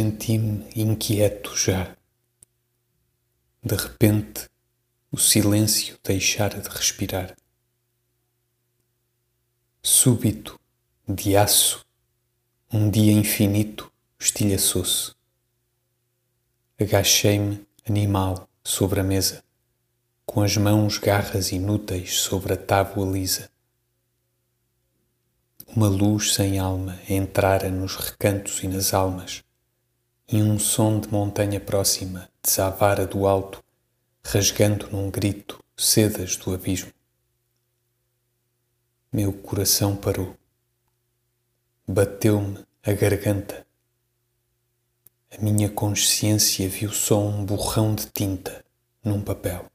inquieto já. De repente, o silêncio deixara de respirar. Súbito, de aço, um dia infinito estilhaçou-se. Agachei-me, animal, sobre a mesa, com as mãos garras inúteis sobre a tábua lisa. Uma luz sem alma entrara nos recantos e nas almas, e um som de montanha próxima desavara do alto, rasgando num grito sedas do abismo. Meu coração parou. Bateu-me a garganta. A minha consciência viu só um borrão de tinta num papel.